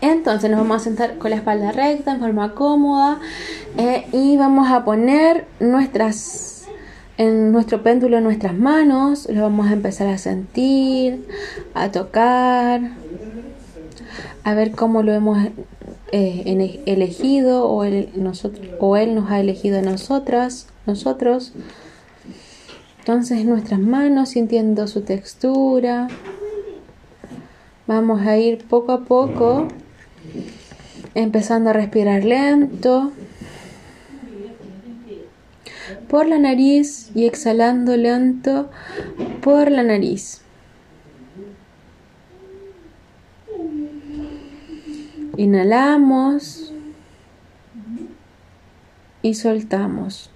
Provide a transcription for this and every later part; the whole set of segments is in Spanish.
Entonces nos vamos a sentar con la espalda recta, en forma cómoda, eh, y vamos a poner nuestras en nuestro péndulo en nuestras manos, lo vamos a empezar a sentir, a tocar, a ver cómo lo hemos eh, elegido o él, o él nos ha elegido a nosotras, nosotros. Entonces nuestras manos sintiendo su textura. Vamos a ir poco a poco empezando a respirar lento por la nariz y exhalando lento por la nariz. Inhalamos y soltamos.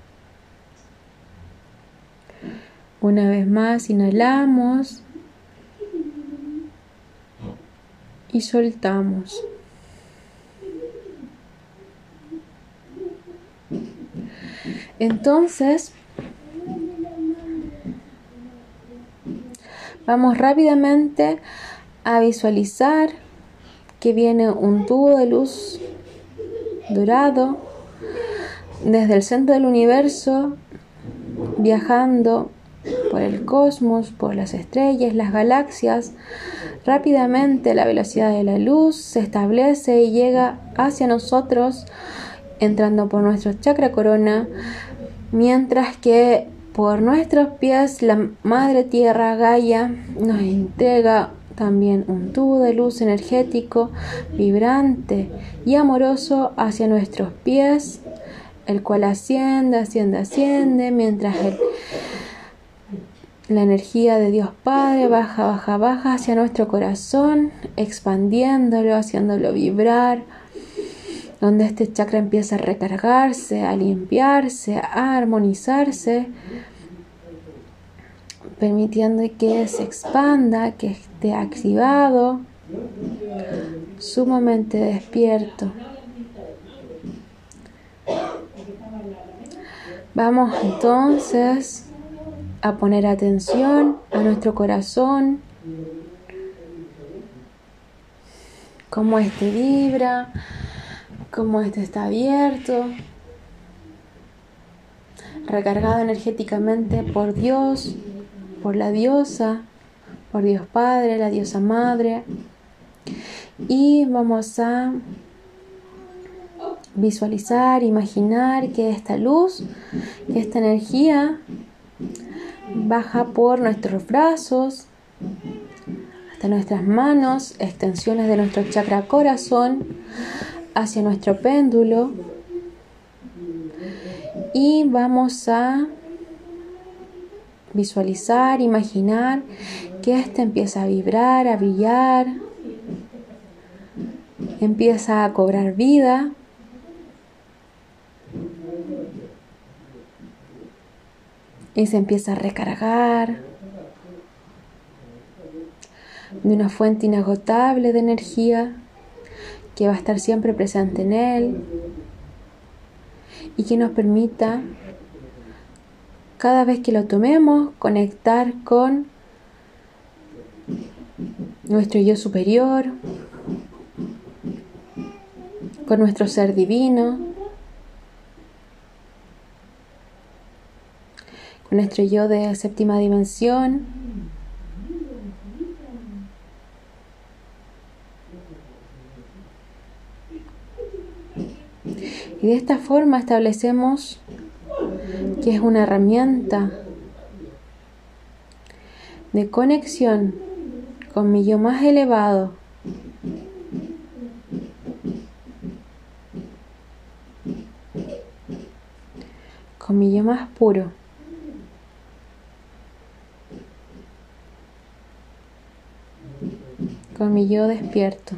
Una vez más, inhalamos y soltamos. Entonces, vamos rápidamente a visualizar que viene un tubo de luz dorado desde el centro del universo, viajando por el cosmos, por las estrellas, las galaxias. Rápidamente la velocidad de la luz se establece y llega hacia nosotros, entrando por nuestro chakra corona, mientras que por nuestros pies la Madre Tierra Gaia nos entrega también un tubo de luz energético vibrante y amoroso hacia nuestros pies, el cual asciende, asciende, asciende, mientras la energía de Dios Padre baja, baja, baja hacia nuestro corazón, expandiéndolo, haciéndolo vibrar, donde este chakra empieza a recargarse, a limpiarse, a armonizarse permitiendo que se expanda, que esté activado, sumamente despierto. Vamos entonces a poner atención a nuestro corazón, cómo este vibra, cómo este está abierto, recargado energéticamente por Dios, por la diosa, por Dios Padre, la diosa Madre. Y vamos a visualizar, imaginar que esta luz, que esta energía baja por nuestros brazos, hasta nuestras manos, extensiones de nuestro chakra corazón, hacia nuestro péndulo. Y vamos a visualizar, imaginar que éste empieza a vibrar, a brillar, empieza a cobrar vida. Y se empieza a recargar de una fuente inagotable de energía que va a estar siempre presente en él y que nos permita cada vez que lo tomemos, conectar con nuestro yo superior, con nuestro ser divino, con nuestro yo de séptima dimensión. Y de esta forma establecemos que es una herramienta de conexión con mi yo más elevado. Con mi yo más puro. Con mi yo despierto.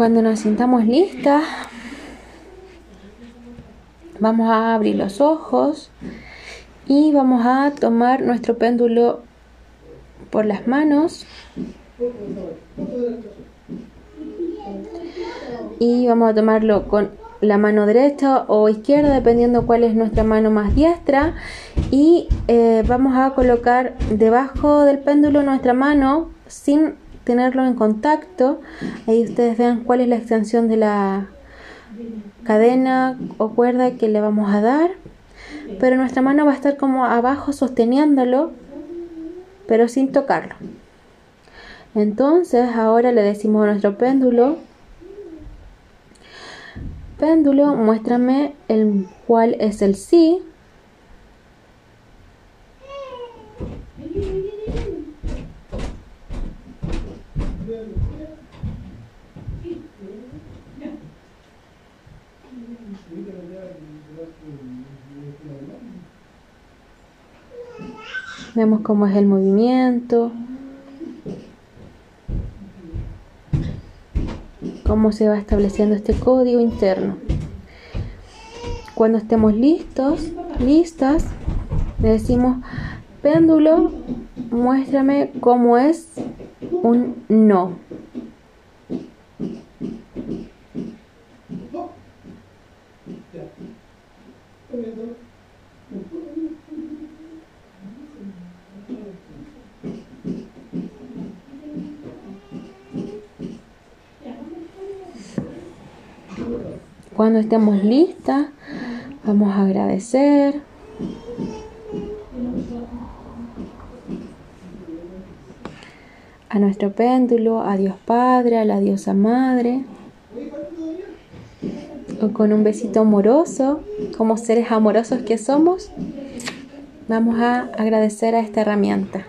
Cuando nos sintamos listas, vamos a abrir los ojos y vamos a tomar nuestro péndulo por las manos y vamos a tomarlo con la mano derecha o izquierda, dependiendo cuál es nuestra mano más diestra. Y eh, vamos a colocar debajo del péndulo nuestra mano sin tenerlo en contacto. Ahí ustedes vean cuál es la extensión de la cadena o cuerda que le vamos a dar. Pero nuestra mano va a estar como abajo sosteniéndolo, pero sin tocarlo. Entonces ahora le decimos a nuestro péndulo, péndulo, muéstrame el cuál es el sí. Vemos cómo es el movimiento. cómo se va estableciendo este código interno. Cuando estemos listos, listas, le decimos, péndulo, muéstrame cómo es un no. Cuando estemos listas, vamos a agradecer. A nuestro péndulo, a Dios Padre, a la diosa Madre. O con un besito amoroso, como seres amorosos que somos, vamos a agradecer a esta herramienta.